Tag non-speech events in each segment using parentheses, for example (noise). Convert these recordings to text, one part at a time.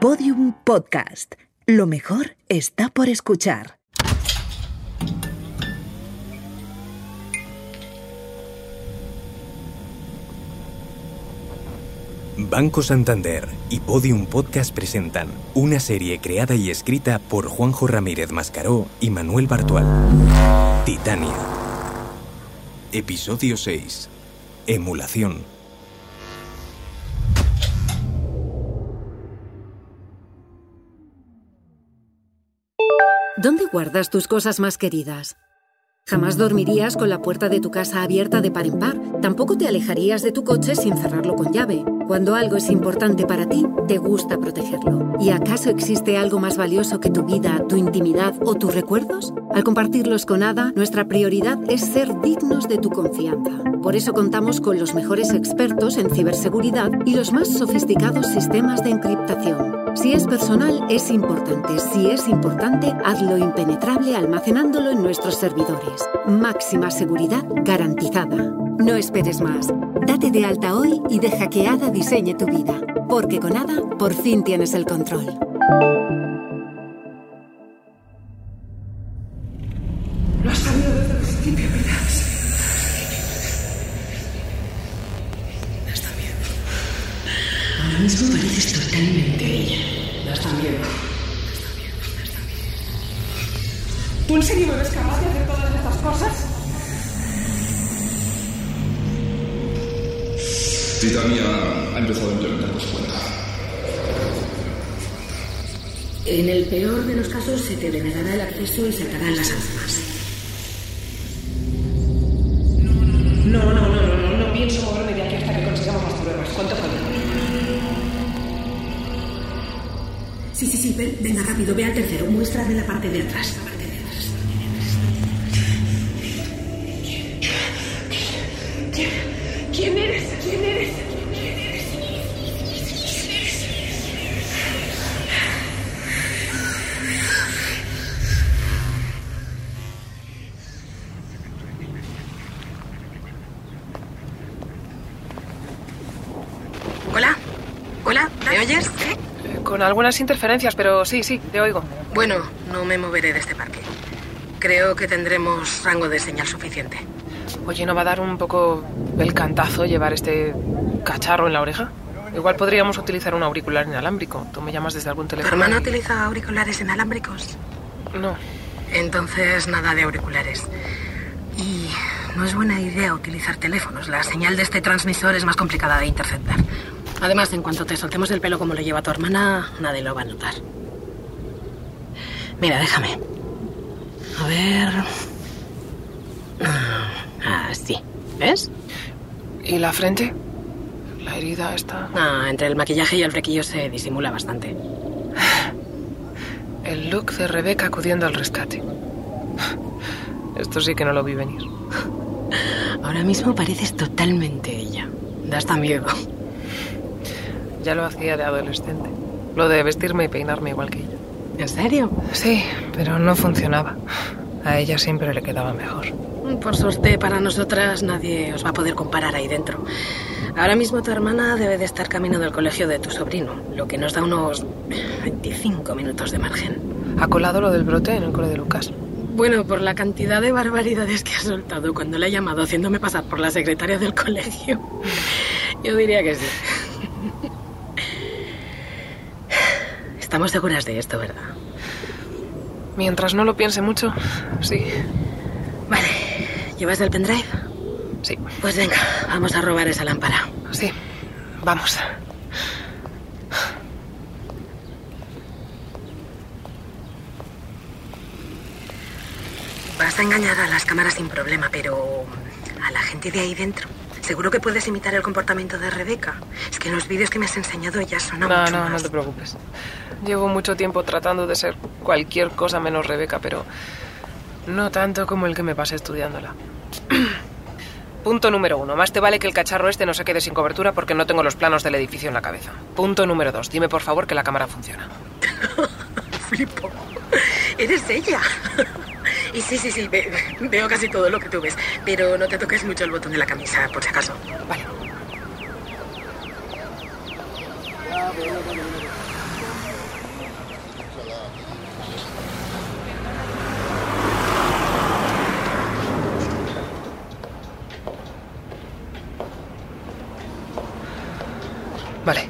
Podium Podcast. Lo mejor está por escuchar. Banco Santander y Podium Podcast presentan una serie creada y escrita por Juanjo Ramírez Mascaró y Manuel Bartual. Titania. Episodio 6. Emulación. ¿Dónde guardas tus cosas más queridas? Jamás dormirías con la puerta de tu casa abierta de par en par. Tampoco te alejarías de tu coche sin cerrarlo con llave. Cuando algo es importante para ti, te gusta protegerlo. ¿Y acaso existe algo más valioso que tu vida, tu intimidad o tus recuerdos? Al compartirlos con Ada, nuestra prioridad es ser dignos de tu confianza. Por eso contamos con los mejores expertos en ciberseguridad y los más sofisticados sistemas de encriptación. Si es personal, es importante. Si es importante, hazlo impenetrable almacenándolo en nuestros servidores. Máxima seguridad garantizada. No esperes más. Date de alta hoy y deja que Ada diseñe tu vida. Porque con Ada, por fin tienes el control. Mismo pareces totalmente ella. Da hasta miedo. ¿Tú en serio me ves capaz de hacer todas estas cosas? Titania ha empezado a implementar cuenta. En el peor de los casos se te denegará el acceso y saltarán las alarmas. Sí, ven- venga rápido, ve al tercero, muestra de la parte de atrás. La parte de atrás. ¿Quién eres? ¿Quién eres? Hola, hola, ¿me oyes? Eh, Con algunas interferencias, pero sí, sí, te oigo. Bueno, no me moveré de este parque. Creo que tendremos rango de señal suficiente. Oye, ¿no va a dar un poco el cantazo llevar este cacharro en la oreja? Igual podríamos utilizar un auricular inalámbrico. Tú me llamas desde algún ¿Tu teléfono. hermana y- utiliza auriculares inalámbricos? No. Entonces, nada de auriculares. Y no es buena idea utilizar teléfonos. La señal de este transmisor es más complicada de interceptar. Además, en cuanto te soltemos el pelo como lo lleva tu hermana, nadie lo va a notar. Mira, déjame. A ver. Ah, sí. ¿Ves? ¿Y la frente? La herida está... Ah, entre el maquillaje y el flequillo se disimula bastante. El look de Rebeca acudiendo al rescate. Esto sí que no lo vi venir. Ahora mismo pareces totalmente ella. Da hasta miedo. Ya lo hacía de adolescente. Lo de vestirme y peinarme igual que ella. ¿En serio? Sí, pero no funcionaba. A ella siempre le quedaba mejor. Por suerte para nosotras nadie os va a poder comparar ahí dentro. Ahora mismo tu hermana debe de estar camino del colegio de tu sobrino, lo que nos da unos 25 minutos de margen. ¿Ha colado lo del brote en el cole de Lucas? Bueno, por la cantidad de barbaridades que ha soltado cuando le he llamado haciéndome pasar por la secretaria del colegio, yo diría que sí. Estamos seguras de esto, ¿verdad? Mientras no lo piense mucho, sí. Vale, ¿llevas el pendrive? Sí, Pues venga, vamos a robar esa lámpara. sí. Vamos. Vas a engañar a las cámaras sin problema, pero a la gente de ahí dentro. Seguro que puedes imitar el comportamiento de Rebeca. Es que los vídeos que me has enseñado ella suena No, mucho no, no más. te preocupes. Llevo mucho tiempo tratando de ser cualquier cosa menos Rebeca, pero no tanto como el que me pasé estudiándola. (clears throat) Punto número uno. Más te vale que el cacharro este no se quede sin cobertura porque no tengo los planos del edificio en la cabeza. Punto número dos. Dime por favor que la cámara funciona. (laughs) Flipo. Eres ella. Y sí, sí, sí, ve, (laughs) veo casi todo lo que tú ves, pero no te toques mucho el botón de la camisa, por si acaso. Vale. Vale,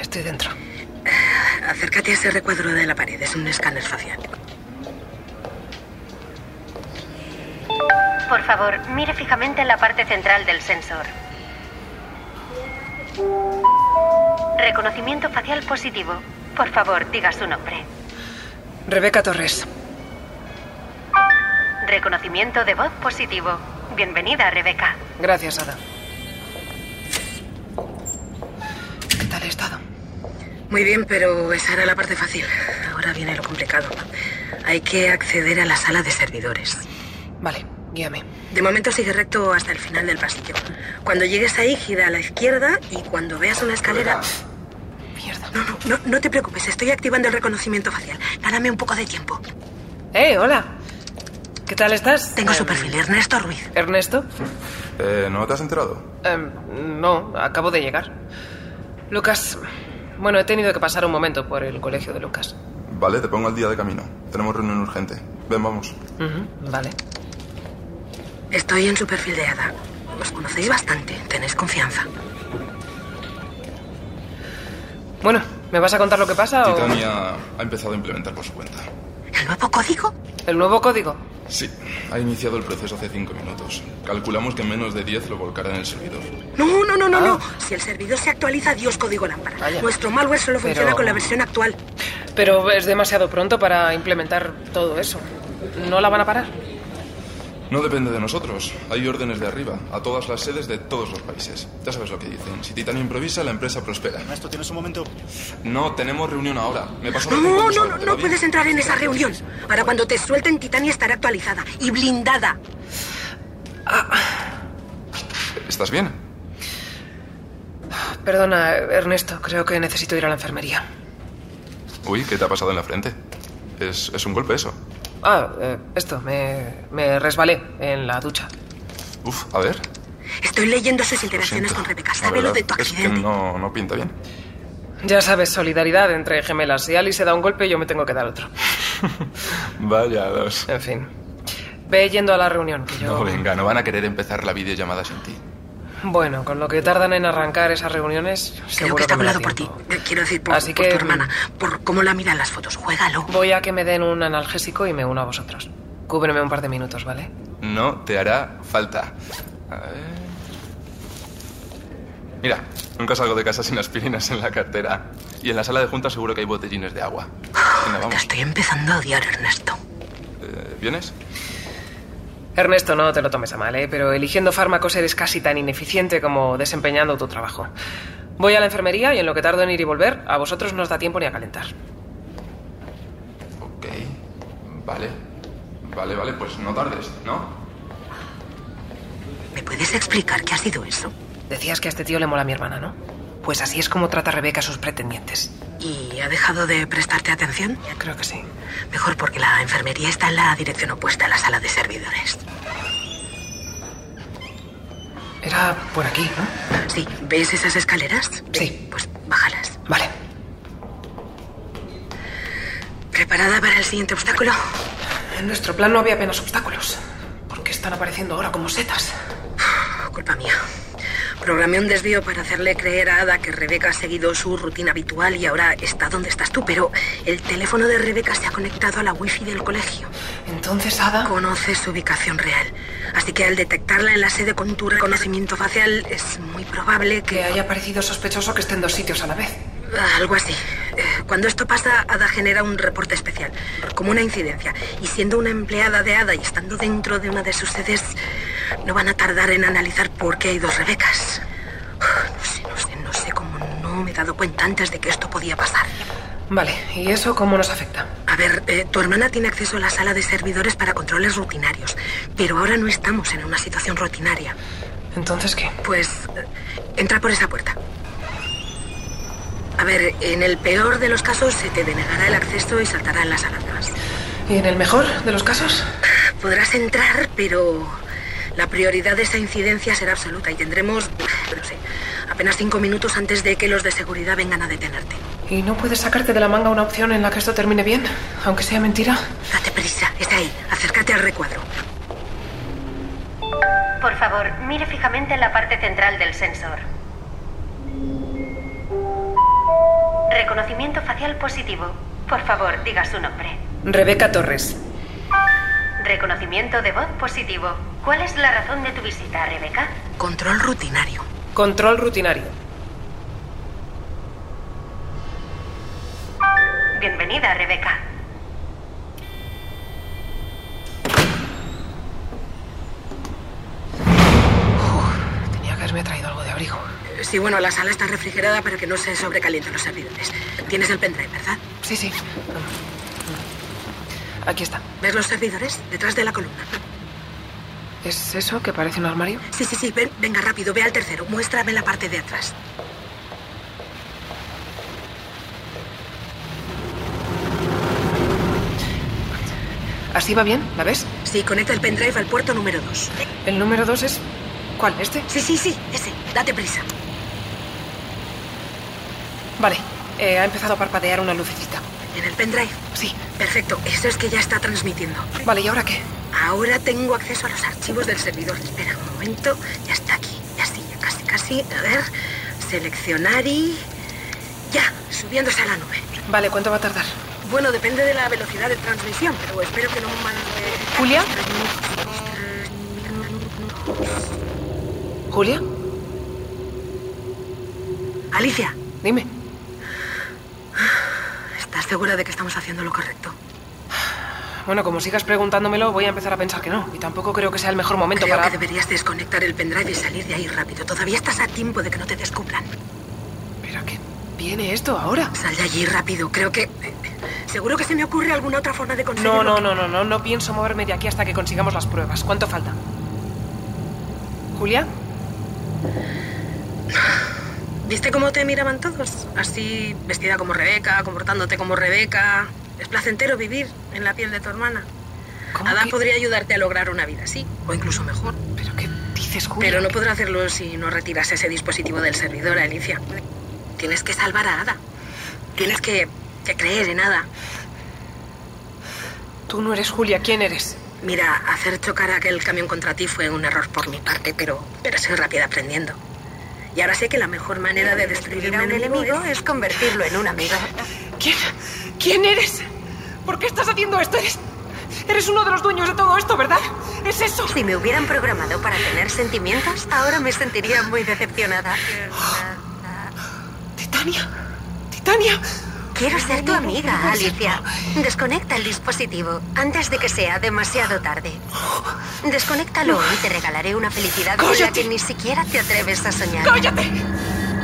estoy dentro. Acércate a ese recuadro de la pared, es un escáner facial. Por favor, mire fijamente en la parte central del sensor. Reconocimiento facial positivo. Por favor, diga su nombre. Rebeca Torres. Reconocimiento de voz positivo. Bienvenida, Rebeca. Gracias, Ada. ¿Qué tal he estado? Muy bien, pero esa era la parte fácil. Ahora viene lo complicado. Hay que acceder a la sala de servidores. Vale, guíame. De momento sigue recto hasta el final del pasillo. Cuando llegues ahí, gira a la izquierda y cuando veas una escalera... Mierda. No, no, no, no te preocupes, estoy activando el reconocimiento facial. Dame un poco de tiempo. ¡Eh, hola! ¿Qué tal estás? Tengo su Em, perfil, Ernesto Ruiz. ¿Ernesto? Eh, ¿No te has enterado? Em, no, acabo de llegar. Lucas. Bueno, he tenido que pasar un momento por el colegio de Lucas. Vale, te pongo al día de camino. Tenemos reunión urgente. Ven, vamos. Ujú, vale. Estoy en su perfil de Ada. Os conocéis bastante, tenéis confianza. Bueno, ¿me vas a contar lo que pasa o...? Titania ha empezado a implementar por su cuenta. ¿El nuevo código? ¿El nuevo código? Sí, ha iniciado el proceso hace cinco minutos. Calculamos que en menos de 10 lo volcará en el servidor. No, no, no, no, Ah. no. Si el servidor se actualiza, Dios código lámpara. Vaya. Nuestro malware solo Pero- funciona con la versión actual. Pero es demasiado pronto para implementar todo eso. ¿No la van a parar? No depende de nosotros. Hay órdenes de arriba, a todas las sedes de todos los países. Ya sabes lo que dicen. Si Titania improvisa, la empresa prospera. Ernesto, ¿tienes un momento? No, tenemos reunión ahora. Me paso No, no, no, sala, ¿te no bien? puedes entrar en esa reunión. Para cuando te suelten, Titania estará actualizada y blindada. ¿Estás bien? Perdona, Ernesto, creo que necesito ir a la enfermería. Uy, ¿qué te ha pasado en la frente? Es, es un golpe eso. Ah, eh, esto, me, me resbalé en la ducha. Uf, a ver. Estoy leyendo sus interacciones con Rebeca. ¿Sabe lo de tu Es que accidente? no, no pinta bien. Ya sabes, solidaridad entre gemelas. Si Alice se da un golpe, yo me tengo que dar otro. (laughs) Vaya dos. En fin. Ve yendo a la reunión, que yo... No, venga, no van a querer empezar la videollamada sin ti. Bueno, con lo que tardan en arrancar esas reuniones, Creo seguro que está hablado por ti. Quiero decir, por, Así por que- tu hermana. Por cómo la miran las fotos. Juégalo. Voy a que me den un analgésico y me uno a vosotros. Cúbreme un par de minutos, ¿vale? No te hará falta. A ver. Mira, nunca salgo de casa sin aspirinas en la cartera. Y en la sala de juntas seguro que hay botellines de agua. Venga, Te estoy empezando a odiar, Ernesto. Eh, ¿Vienes? Ernesto, no te lo tomes a mal, ¿eh? Pero eligiendo fármacos eres casi tan ineficiente como desempeñando tu trabajo. Voy a la enfermería y en lo que tardo en ir y volver, a vosotros no os da tiempo ni a calentar. Ok. Vale. Vale, vale, pues no tardes, ¿no? ¿Me puedes explicar qué ha sido eso? Decías que a este tío le mola mi hermana, ¿no? Pues así es como trata Rebeca a sus pretendientes. ¿Y ha dejado de prestarte atención? Creo que sí. Mejor porque la enfermería está en la dirección opuesta a la sala de servidores. Era por aquí, ¿no? Sí, ¿ves esas escaleras? Sí. Pues bájalas. Vale. ¿Preparada para el siguiente obstáculo? En nuestro plan no había apenas obstáculos. ¿Por qué están apareciendo ahora como setas? Culpa mía. Programé un desvío para hacerle creer a Ada que Rebeca ha seguido su rutina habitual y ahora está donde estás tú, pero el teléfono de Rebeca se ha conectado a la wifi del colegio. Entonces, Ada... Conoce su ubicación real. Así que al detectarla en la sede con tu reconocimiento facial, es muy probable Que que... haya parecido sospechoso que esté en dos sitios a la vez. Algo así. Eh, Cuando esto pasa, Ada genera un reporte especial, como una incidencia. Y siendo una empleada de Ada y estando dentro de una de sus sedes, no van a tardar en analizar por qué hay dos Rebecas. No sé, no sé, no sé cómo no me he dado cuenta antes de que esto podía pasar. Vale, ¿y eso cómo nos afecta? A ver, eh, tu hermana tiene acceso a la sala de servidores para controles rutinarios, pero ahora no estamos en una situación rutinaria. Entonces, ¿qué? Pues eh, entra por esa puerta. A ver, en el peor de los casos se te denegará el acceso y saltarán las alarmas. ¿Y en el mejor de los casos? Podrás entrar, pero la prioridad de esa incidencia será absoluta y tendremos, no sé, apenas cinco minutos antes de que los de seguridad vengan a detenerte. ¿Y no puedes sacarte de la manga una opción en la que esto termine bien? Aunque sea mentira. Date prisa, está ahí, acércate al recuadro. Por favor, mire fijamente en la parte central del sensor. Reconocimiento facial positivo. Por favor, diga su nombre. Rebeca Torres. Reconocimiento de voz positivo. ¿Cuál es la razón de tu visita, Rebeca? Control rutinario. Control rutinario. Bienvenida, Rebeca. Tenía que haberme traído algo de abrigo. Eh, Sí, bueno, la sala está refrigerada para que no se sobrecalienten los servidores. Tienes el pendrive, ¿verdad? Sí, sí. Aquí está. ¿Ves los servidores? Detrás de la columna. ¿Es eso que parece un armario? Sí, sí, sí. Ven, venga, rápido. Ve al tercero. Muéstrame la parte de atrás. ¿Así va bien? ¿La ves? Sí, conecta el pendrive al puerto número 2. El número dos es... ¿Cuál? ¿Este? Sí, sí, sí. Ese. Date prisa. Vale. Eh, ha empezado a parpadear una lucecita. ¿En el pendrive? Sí. Perfecto. Eso es que ya está transmitiendo. Vale, ¿y ahora qué? Ahora tengo acceso a los archivos del servidor. Espera un momento. Ya está aquí. Ya sí, ya casi, casi. A ver. Seleccionar y... Ya, subiéndose a la nube. Vale, ¿cuánto va a tardar? Bueno, depende de la velocidad de transmisión, pero espero que no más de... ¿Julia? ¿Julia? Alicia, Dime. ¿estás segura de que estamos haciendo lo correcto? Bueno, como sigas preguntándomelo, voy a empezar a pensar que no. Y tampoco creo que sea el mejor momento Creo para... que deberías desconectar el pendrive y salir de ahí rápido. Todavía estás a tiempo de que no te descubran. ¿Pero qué viene esto ahora? Sal de allí rápido. Creo que... Seguro que se me ocurre alguna otra forma de conseguirlo. No, no, no, no, no. No pienso moverme de aquí hasta que consigamos las pruebas. ¿Cuánto falta? ¿Julia? ¿Viste cómo te miraban todos? Así, vestida como Rebeca, comportándote como Rebeca. Es placentero vivir en la piel de tu hermana. ¿Cómo Ada que- podría ayudarte a lograr una vida así, o incluso mejor. ¿Pero qué dices, Julia? Pero no podrá hacerlo si no retiras ese dispositivo del servidor, Alicia. Tienes que salvar a Ada. Tienes que, que creer en Ada. Tú no eres Julia. ¿Quién eres? Mira, hacer chocar aquel camión contra ti fue un error por mi parte, pero, pero soy rápida aprendiendo. Y ahora sé que la mejor manera de destruir a un enemigo es convertirlo en un amigo. (laughs) ¿Quién? ¿Quién eres? ¿Por qué estás haciendo esto? Eres... Eres uno de los dueños de todo esto, ¿verdad? ¿Es eso? Si me hubieran programado para tener sentimientos, ahora me sentiría muy decepcionada. Titania. Titania. Quiero ser tu amiga, Alicia. Desconecta el dispositivo antes de que sea demasiado tarde. Desconéctalo y te regalaré una felicidad con que ni siquiera te atreves a soñar. ¡Cállate!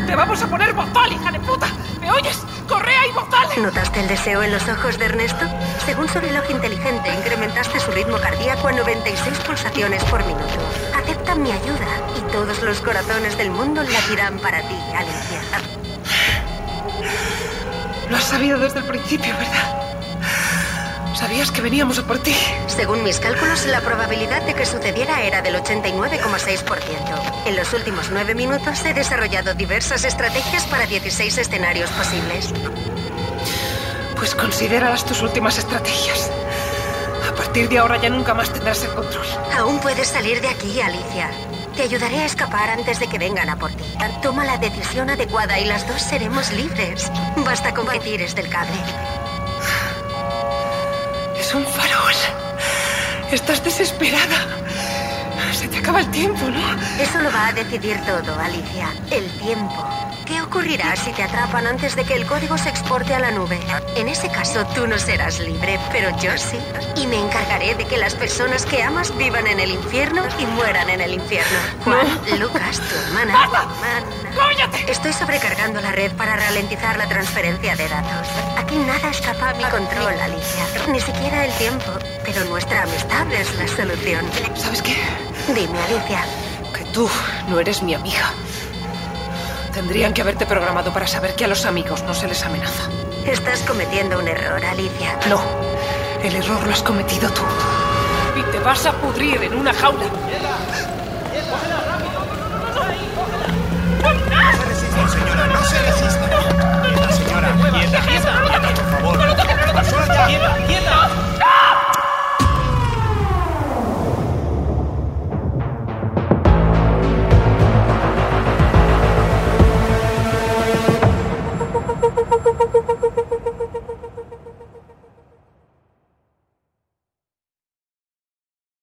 ¡Te vamos a poner bozal, hija de puta! ¿Me oyes? ¡Correa y! ¿Notaste el deseo en los ojos de Ernesto? Según su reloj inteligente, incrementaste su ritmo cardíaco a 96 pulsaciones por minuto. Acepta mi ayuda y todos los corazones del mundo latirán para ti, Alicia. Lo has sabido desde el principio, ¿verdad? Sabías que veníamos a por ti. Según mis cálculos, la probabilidad de que sucediera era del 89,6%. En los últimos nueve minutos he desarrollado diversas estrategias para 16 escenarios posibles. Pues considéralas tus últimas estrategias. A partir de ahora ya nunca más tendrás el control. Aún puedes salir de aquí, Alicia. Te ayudaré a escapar antes de que vengan a por ti. Toma la decisión adecuada y las dos seremos libres. Basta con que tires del cable. Es un farol. Estás desesperada. Se te acaba el tiempo, ¿no? Eso lo va a decidir todo, Alicia. El tiempo. ¿Qué ocurrirá si te atrapan antes de que el código se exporte a la nube? En ese caso, tú no serás libre, pero yo sí. Y me encargaré de que las personas que amas vivan en el infierno y mueran en el infierno. Juan, Lucas, tu hermana. ¡Basta! hermana. ¡Cállate! Estoy sobrecargando la red para ralentizar la transferencia de datos. Aquí nada escapa a mi control, Alicia. Ni siquiera el tiempo. Pero nuestra amistad es la solución. ¿Sabes qué? Dime, Alicia. Que tú no eres mi amiga. Tendrían que haberte programado para saber que a los amigos no se les amenaza. Estás cometiendo un error, Alicia. No, el error lo has cometido tú. Y te vas a pudrir en una jaula. No, señora, no se resista. Señora, quieta, quieta. Por favor. No lo toques, no lo toques. quieta. quieta.